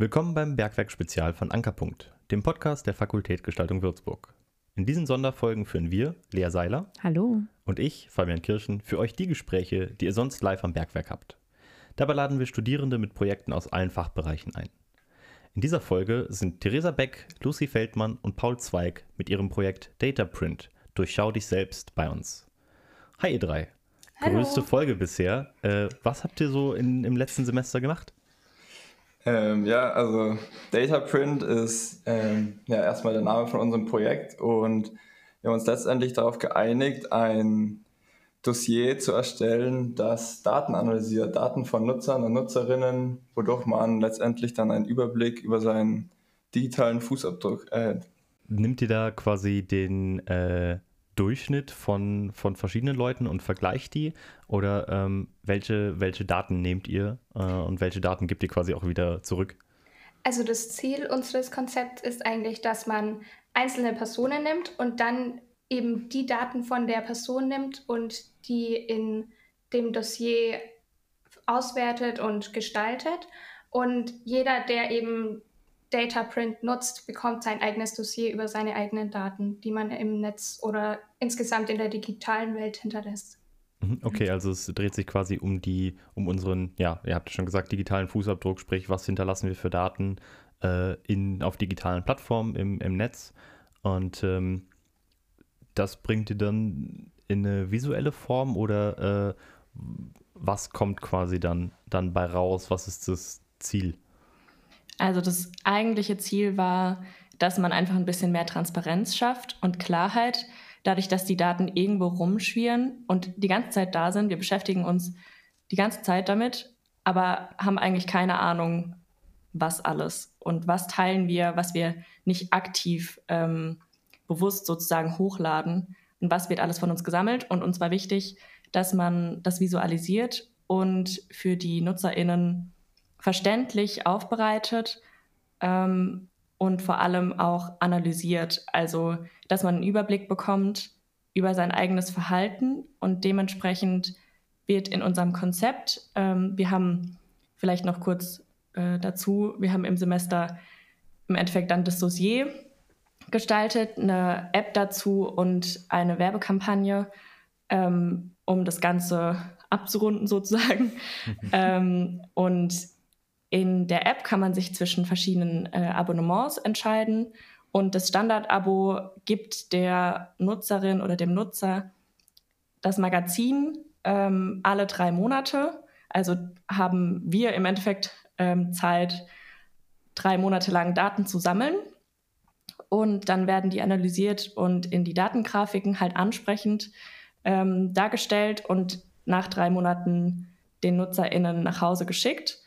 Willkommen beim Bergwerk-Spezial von Ankerpunkt, dem Podcast der Fakultät Gestaltung Würzburg. In diesen Sonderfolgen führen wir, Lea Seiler Hallo. und ich, Fabian Kirschen, für euch die Gespräche, die ihr sonst live am Bergwerk habt. Dabei laden wir Studierende mit Projekten aus allen Fachbereichen ein. In dieser Folge sind Theresa Beck, Lucy Feldmann und Paul Zweig mit ihrem Projekt Dataprint Durchschau dich selbst bei uns. Hi ihr drei. Hallo. Größte Folge bisher. Äh, was habt ihr so in, im letzten Semester gemacht? Ähm, ja, also Dataprint ist ähm, ja erstmal der Name von unserem Projekt und wir haben uns letztendlich darauf geeinigt, ein Dossier zu erstellen, das Daten analysiert, Daten von Nutzern und Nutzerinnen, wodurch man letztendlich dann einen Überblick über seinen digitalen Fußabdruck erhält. Nimmt ihr da quasi den äh, Durchschnitt von, von verschiedenen Leuten und vergleicht die? Oder ähm, welche, welche Daten nehmt ihr äh, und welche Daten gibt ihr quasi auch wieder zurück? Also das Ziel unseres Konzepts ist eigentlich, dass man einzelne Personen nimmt und dann eben die Daten von der Person nimmt und die in dem Dossier auswertet und gestaltet. Und jeder, der eben Dataprint nutzt, bekommt sein eigenes Dossier über seine eigenen Daten, die man im Netz oder insgesamt in der digitalen Welt hinterlässt. Mhm, Okay, also es dreht sich quasi um die, um unseren, ja, ihr habt schon gesagt, digitalen Fußabdruck, sprich, was hinterlassen wir für Daten äh, in, auf digitalen Plattformen im, im Netz. Und ähm, das bringt ihr dann in eine visuelle Form oder äh, was kommt quasi dann, dann bei raus? Was ist das Ziel? Also das eigentliche Ziel war, dass man einfach ein bisschen mehr Transparenz schafft und Klarheit, dadurch, dass die Daten irgendwo rumschwirren und die ganze Zeit da sind. Wir beschäftigen uns die ganze Zeit damit, aber haben eigentlich keine Ahnung, was alles und was teilen wir, was wir nicht aktiv ähm, bewusst sozusagen hochladen und was wird alles von uns gesammelt. Und uns war wichtig, dass man das visualisiert und für die NutzerInnen verständlich aufbereitet ähm, und vor allem auch analysiert. Also, dass man einen Überblick bekommt über sein eigenes Verhalten und dementsprechend wird in unserem Konzept, ähm, wir haben vielleicht noch kurz äh, dazu, wir haben im Semester im Endeffekt dann das Dossier gestaltet, eine App dazu und eine Werbekampagne, ähm, um das Ganze abzurunden sozusagen. ähm, und in der App kann man sich zwischen verschiedenen äh, Abonnements entscheiden und das Standard-Abo gibt der Nutzerin oder dem Nutzer das Magazin ähm, alle drei Monate. Also haben wir im Endeffekt ähm, Zeit, drei Monate lang Daten zu sammeln und dann werden die analysiert und in die Datengrafiken halt ansprechend ähm, dargestellt und nach drei Monaten den NutzerInnen nach Hause geschickt.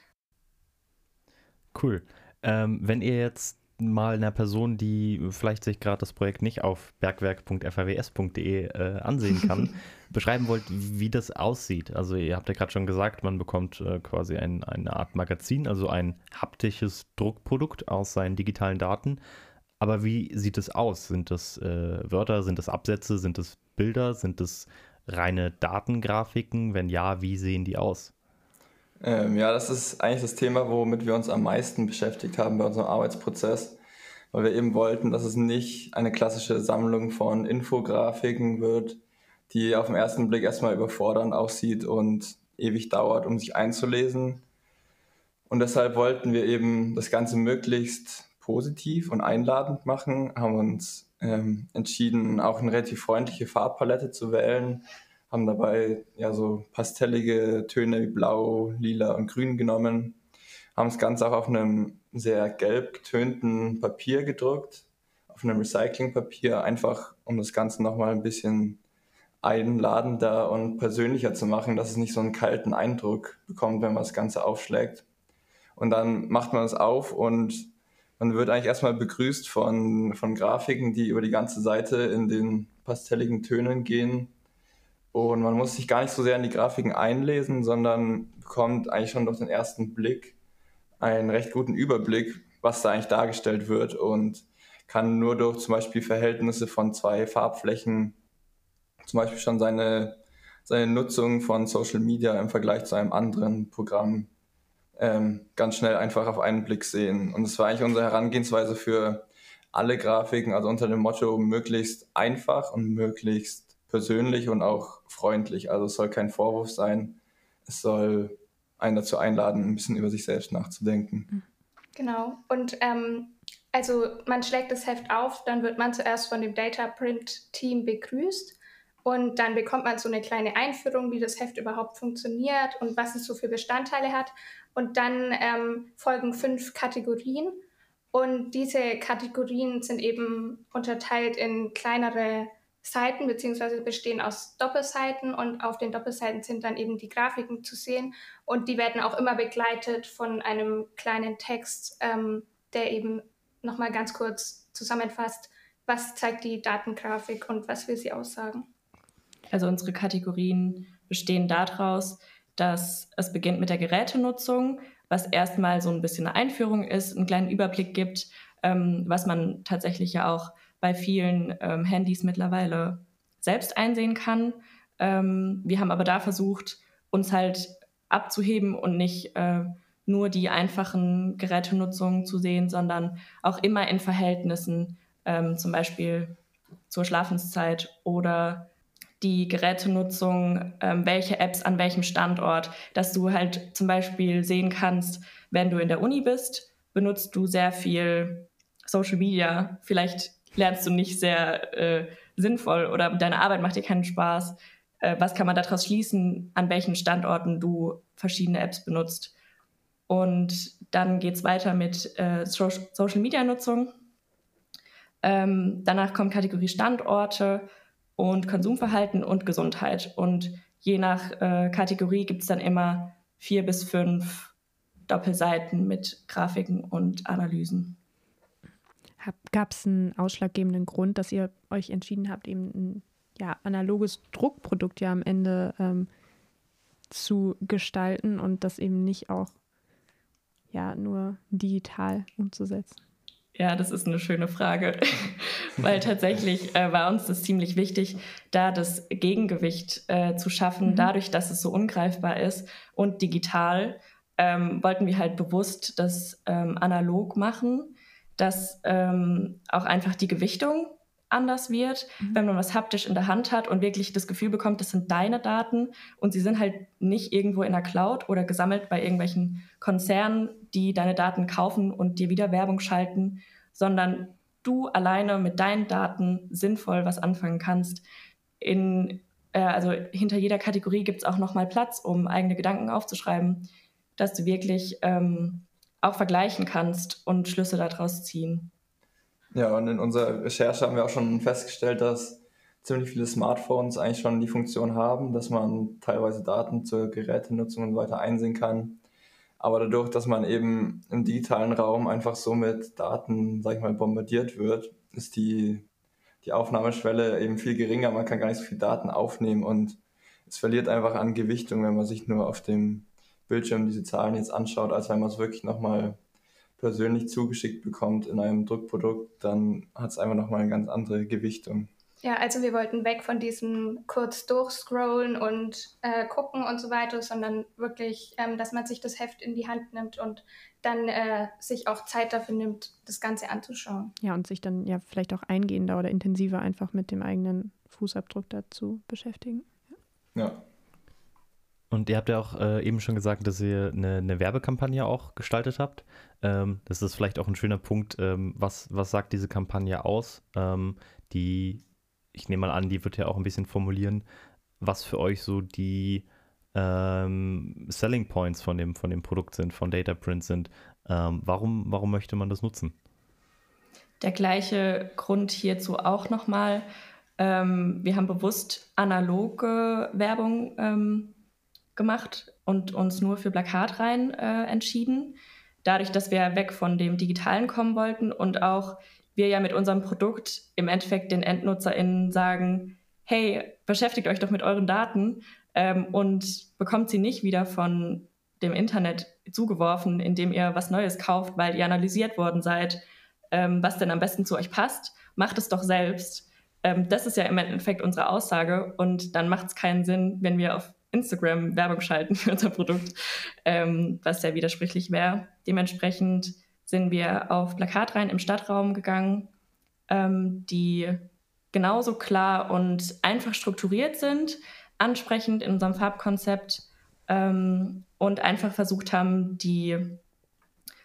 Cool. Ähm, wenn ihr jetzt mal einer Person, die vielleicht sich gerade das Projekt nicht auf bergwerk.faws.de äh, ansehen kann, beschreiben wollt, wie das aussieht. Also ihr habt ja gerade schon gesagt, man bekommt äh, quasi ein, eine Art Magazin, also ein haptisches Druckprodukt aus seinen digitalen Daten. Aber wie sieht es aus? Sind das äh, Wörter, sind das Absätze, sind das Bilder, sind das reine Datengrafiken? Wenn ja, wie sehen die aus? Ähm, ja, das ist eigentlich das Thema, womit wir uns am meisten beschäftigt haben bei unserem Arbeitsprozess, weil wir eben wollten, dass es nicht eine klassische Sammlung von Infografiken wird, die auf den ersten Blick erstmal überfordernd aussieht und ewig dauert, um sich einzulesen. Und deshalb wollten wir eben das Ganze möglichst positiv und einladend machen, haben uns ähm, entschieden, auch eine relativ freundliche Farbpalette zu wählen, haben dabei ja so pastellige Töne wie Blau, Lila und Grün genommen, haben das Ganze auch auf einem sehr gelb getönten Papier gedruckt, auf einem Recyclingpapier, einfach um das Ganze nochmal ein bisschen einladender und persönlicher zu machen, dass es nicht so einen kalten Eindruck bekommt, wenn man das Ganze aufschlägt. Und dann macht man es auf und man wird eigentlich erstmal begrüßt von, von Grafiken, die über die ganze Seite in den pastelligen Tönen gehen. Und man muss sich gar nicht so sehr in die Grafiken einlesen, sondern bekommt eigentlich schon durch den ersten Blick einen recht guten Überblick, was da eigentlich dargestellt wird und kann nur durch zum Beispiel Verhältnisse von zwei Farbflächen zum Beispiel schon seine, seine Nutzung von Social Media im Vergleich zu einem anderen Programm ähm, ganz schnell einfach auf einen Blick sehen. Und das war eigentlich unsere Herangehensweise für alle Grafiken, also unter dem Motto möglichst einfach und möglichst persönlich und auch freundlich. Also es soll kein Vorwurf sein, es soll einen dazu einladen, ein bisschen über sich selbst nachzudenken. Genau. Und ähm, also man schlägt das Heft auf, dann wird man zuerst von dem Data Print Team begrüßt und dann bekommt man so eine kleine Einführung, wie das Heft überhaupt funktioniert und was es so für Bestandteile hat. Und dann ähm, folgen fünf Kategorien. Und diese Kategorien sind eben unterteilt in kleinere Seiten beziehungsweise bestehen aus Doppelseiten und auf den Doppelseiten sind dann eben die Grafiken zu sehen und die werden auch immer begleitet von einem kleinen Text, ähm, der eben nochmal ganz kurz zusammenfasst, was zeigt die Datengrafik und was will sie aussagen. Also unsere Kategorien bestehen daraus, dass es beginnt mit der Gerätenutzung, was erstmal so ein bisschen eine Einführung ist, einen kleinen Überblick gibt, ähm, was man tatsächlich ja auch bei vielen ähm, Handys mittlerweile selbst einsehen kann. Ähm, wir haben aber da versucht, uns halt abzuheben und nicht äh, nur die einfachen Gerätenutzungen zu sehen, sondern auch immer in Verhältnissen, ähm, zum Beispiel zur Schlafenszeit oder die Gerätenutzung, ähm, welche Apps an welchem Standort, dass du halt zum Beispiel sehen kannst, wenn du in der Uni bist, benutzt du sehr viel Social Media. Vielleicht lernst du nicht sehr äh, sinnvoll oder deine Arbeit macht dir keinen Spaß. Äh, was kann man daraus schließen, an welchen Standorten du verschiedene Apps benutzt? Und dann geht es weiter mit äh, Social Media Nutzung. Ähm, danach kommt Kategorie Standorte und Konsumverhalten und Gesundheit. Und je nach äh, Kategorie gibt es dann immer vier bis fünf Doppelseiten mit Grafiken und Analysen. Gab es einen ausschlaggebenden Grund, dass ihr euch entschieden habt, eben ein ja, analoges Druckprodukt ja am Ende ähm, zu gestalten und das eben nicht auch ja nur digital umzusetzen? Ja, das ist eine schöne Frage, weil tatsächlich äh, war uns das ziemlich wichtig, da das Gegengewicht äh, zu schaffen, mhm. dadurch, dass es so ungreifbar ist und digital. Ähm, wollten wir halt bewusst das ähm, analog machen, dass ähm, auch einfach die Gewichtung anders wird, mhm. wenn man was haptisch in der Hand hat und wirklich das Gefühl bekommt, das sind deine Daten und sie sind halt nicht irgendwo in der Cloud oder gesammelt bei irgendwelchen Konzernen, die deine Daten kaufen und dir wieder Werbung schalten, sondern du alleine mit deinen Daten sinnvoll was anfangen kannst. In, äh, also hinter jeder Kategorie gibt es auch nochmal Platz, um eigene Gedanken aufzuschreiben, dass du wirklich ähm, auch vergleichen kannst und Schlüsse daraus ziehen. Ja, und in unserer Recherche haben wir auch schon festgestellt, dass ziemlich viele Smartphones eigentlich schon die Funktion haben, dass man teilweise Daten zur Gerätenutzung und weiter einsehen kann. Aber dadurch, dass man eben im digitalen Raum einfach so mit Daten, sag ich mal, bombardiert wird, ist die, die Aufnahmeschwelle eben viel geringer. Man kann gar nicht so viele Daten aufnehmen und es verliert einfach an Gewichtung, wenn man sich nur auf dem Bildschirm diese Zahlen jetzt anschaut, als wenn man es wirklich nochmal persönlich zugeschickt bekommt in einem Druckprodukt, dann hat es einfach nochmal eine ganz andere Gewichtung. Ja, also wir wollten weg von diesem kurz durchscrollen und äh, gucken und so weiter, sondern wirklich, ähm, dass man sich das Heft in die Hand nimmt und dann äh, sich auch Zeit dafür nimmt, das Ganze anzuschauen. Ja, und sich dann ja vielleicht auch eingehender oder intensiver einfach mit dem eigenen Fußabdruck dazu beschäftigen. Ja. Und ihr habt ja auch äh, eben schon gesagt, dass ihr eine, eine Werbekampagne auch gestaltet habt. Ähm, das ist vielleicht auch ein schöner Punkt. Ähm, was, was sagt diese Kampagne aus? Ähm, die, ich nehme mal an, die wird ja auch ein bisschen formulieren, was für euch so die ähm, Selling Points von dem, von dem Produkt sind, von Dataprint sind. Ähm, warum, warum möchte man das nutzen? Der gleiche Grund hierzu auch nochmal. Ähm, wir haben bewusst analoge Werbung gemacht und uns nur für Plakatreihen äh, entschieden. Dadurch, dass wir weg von dem Digitalen kommen wollten und auch wir ja mit unserem Produkt im Endeffekt den EndnutzerInnen sagen, hey, beschäftigt euch doch mit euren Daten ähm, und bekommt sie nicht wieder von dem Internet zugeworfen, indem ihr was Neues kauft, weil ihr analysiert worden seid, ähm, was denn am besten zu euch passt. Macht es doch selbst. Ähm, das ist ja im Endeffekt unsere Aussage und dann macht es keinen Sinn, wenn wir auf Instagram Werbung schalten für unser Produkt, ähm, was sehr widersprüchlich wäre. Dementsprechend sind wir auf Plakatreihen im Stadtraum gegangen, ähm, die genauso klar und einfach strukturiert sind, ansprechend in unserem Farbkonzept ähm, und einfach versucht haben, die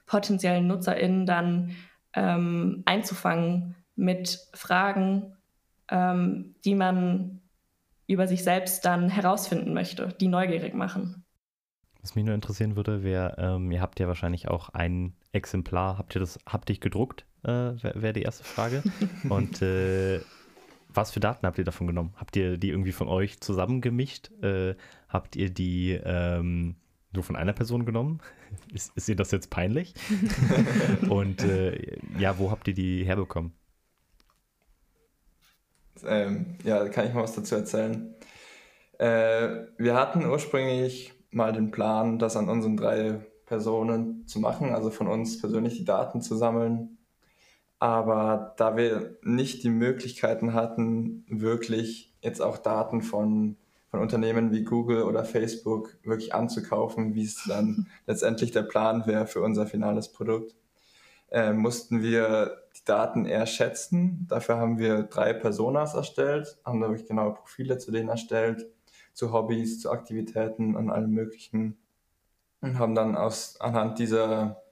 potenziellen NutzerInnen dann ähm, einzufangen mit Fragen, ähm, die man über sich selbst dann herausfinden möchte, die neugierig machen. Was mich nur interessieren würde, wäre, ähm, ihr habt ja wahrscheinlich auch ein Exemplar, habt ihr das haptisch gedruckt, äh, wäre wär die erste Frage. Und äh, was für Daten habt ihr davon genommen? Habt ihr die irgendwie von euch zusammengemischt? Äh, habt ihr die ähm, nur von einer Person genommen? Ist, ist ihr das jetzt peinlich? Und äh, ja, wo habt ihr die herbekommen? Ähm, ja, kann ich mal was dazu erzählen. Äh, wir hatten ursprünglich mal den Plan, das an unseren drei Personen zu machen, also von uns persönlich die Daten zu sammeln. Aber da wir nicht die Möglichkeiten hatten, wirklich jetzt auch Daten von, von Unternehmen wie Google oder Facebook wirklich anzukaufen, wie es dann letztendlich der Plan wäre für unser finales Produkt, äh, mussten wir die Daten eher schätzen. Dafür haben wir drei Personas erstellt, haben da wirklich genaue Profile zu denen erstellt, zu Hobbys, zu Aktivitäten und allem Möglichen und haben dann aus, anhand dieser,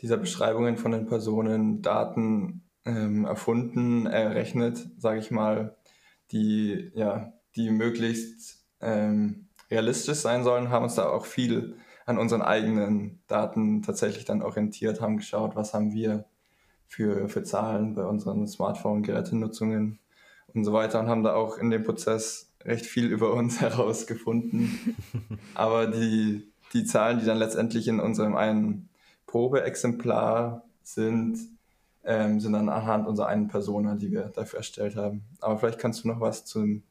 dieser Beschreibungen von den Personen Daten ähm, erfunden, errechnet, sage ich mal, die, ja, die möglichst ähm, realistisch sein sollen, haben uns da auch viel an unseren eigenen Daten tatsächlich dann orientiert, haben geschaut, was haben wir für, für Zahlen bei unseren Smartphone-Gerätenutzungen und so weiter und haben da auch in dem Prozess recht viel über uns herausgefunden. Aber die, die Zahlen, die dann letztendlich in unserem einen Probeexemplar sind, ähm, sind dann anhand unserer einen Persona, die wir dafür erstellt haben. Aber vielleicht kannst du noch was zum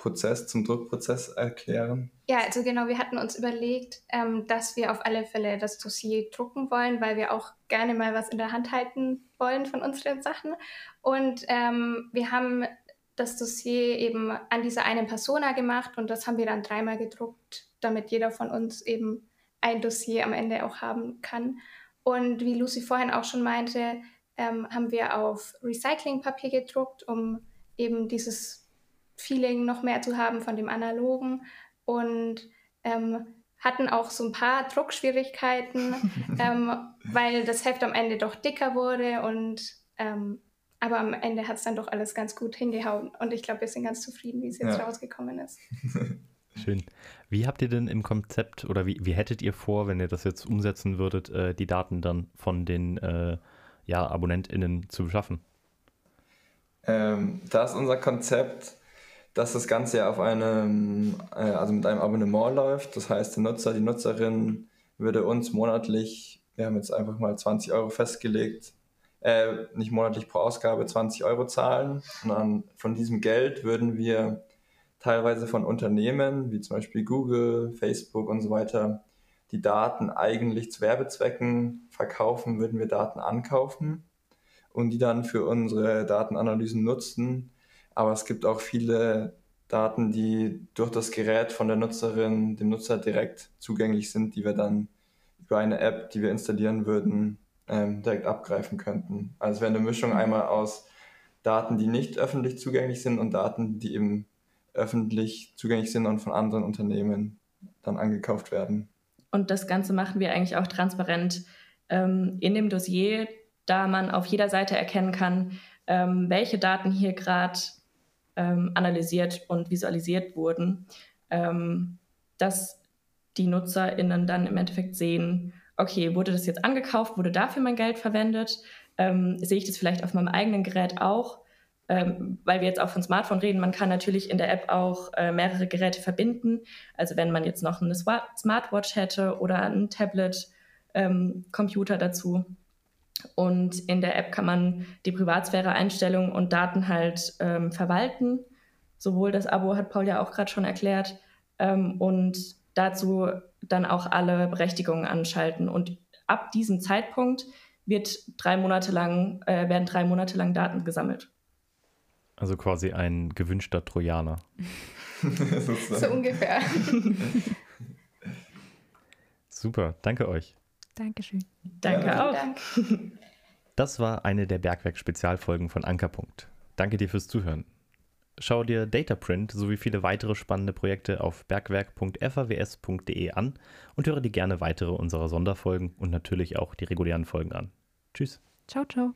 Prozess, zum Druckprozess erklären? Ja, also genau, wir hatten uns überlegt, ähm, dass wir auf alle Fälle das Dossier drucken wollen, weil wir auch gerne mal was in der Hand halten wollen von unseren Sachen. Und ähm, wir haben das Dossier eben an dieser einen Persona gemacht und das haben wir dann dreimal gedruckt, damit jeder von uns eben ein Dossier am Ende auch haben kann. Und wie Lucy vorhin auch schon meinte, ähm, haben wir auf Recyclingpapier gedruckt, um eben dieses Feeling noch mehr zu haben von dem Analogen und ähm, hatten auch so ein paar Druckschwierigkeiten, ähm, weil das Heft am Ende doch dicker wurde und ähm, aber am Ende hat es dann doch alles ganz gut hingehauen und ich glaube, wir sind ganz zufrieden, wie es jetzt ja. rausgekommen ist. Schön. Wie habt ihr denn im Konzept oder wie, wie hättet ihr vor, wenn ihr das jetzt umsetzen würdet, äh, die Daten dann von den äh, ja, AbonnentInnen zu beschaffen? Ähm, da ist unser Konzept, dass das Ganze ja auf einem, äh, also mit einem Abonnement läuft. Das heißt, der Nutzer, die Nutzerin würde uns monatlich, wir haben jetzt einfach mal 20 Euro festgelegt, äh, nicht monatlich pro Ausgabe 20 Euro zahlen. Und dann von diesem Geld würden wir teilweise von Unternehmen, wie zum Beispiel Google, Facebook und so weiter, die Daten eigentlich zu Werbezwecken verkaufen, würden wir Daten ankaufen und die dann für unsere Datenanalysen nutzen aber es gibt auch viele Daten, die durch das Gerät von der Nutzerin, dem Nutzer direkt zugänglich sind, die wir dann über eine App, die wir installieren würden, ähm, direkt abgreifen könnten. Also es wäre eine Mischung einmal aus Daten, die nicht öffentlich zugänglich sind und Daten, die eben öffentlich zugänglich sind und von anderen Unternehmen dann angekauft werden. Und das Ganze machen wir eigentlich auch transparent ähm, in dem Dossier, da man auf jeder Seite erkennen kann, ähm, welche Daten hier gerade ähm, analysiert und visualisiert wurden, ähm, dass die NutzerInnen dann im Endeffekt sehen, okay, wurde das jetzt angekauft, wurde dafür mein Geld verwendet? Ähm, sehe ich das vielleicht auf meinem eigenen Gerät auch? Ähm, weil wir jetzt auch von Smartphone reden, man kann natürlich in der App auch äh, mehrere Geräte verbinden. Also wenn man jetzt noch eine Smartwatch hätte oder ein Tablet, ähm, Computer dazu, und in der App kann man die Privatsphäre-Einstellungen und Daten halt ähm, verwalten. Sowohl das Abo hat Paul ja auch gerade schon erklärt. Ähm, und dazu dann auch alle Berechtigungen anschalten. Und ab diesem Zeitpunkt wird drei Monate lang, äh, werden drei Monate lang Daten gesammelt. Also quasi ein gewünschter Trojaner. so ungefähr. Super, danke euch. Dankeschön. Danke Ja. auch. Dank. Das war eine der Bergwerk-Spezialfolgen von Ankerpunkt. Danke dir fürs Zuhören. Schau dir Dataprint sowie viele weitere spannende Projekte auf bergwerk.faws.de an und höre dir gerne weitere unserer Sonderfolgen und natürlich auch die regulären Folgen an. Tschüss. Ciao, ciao.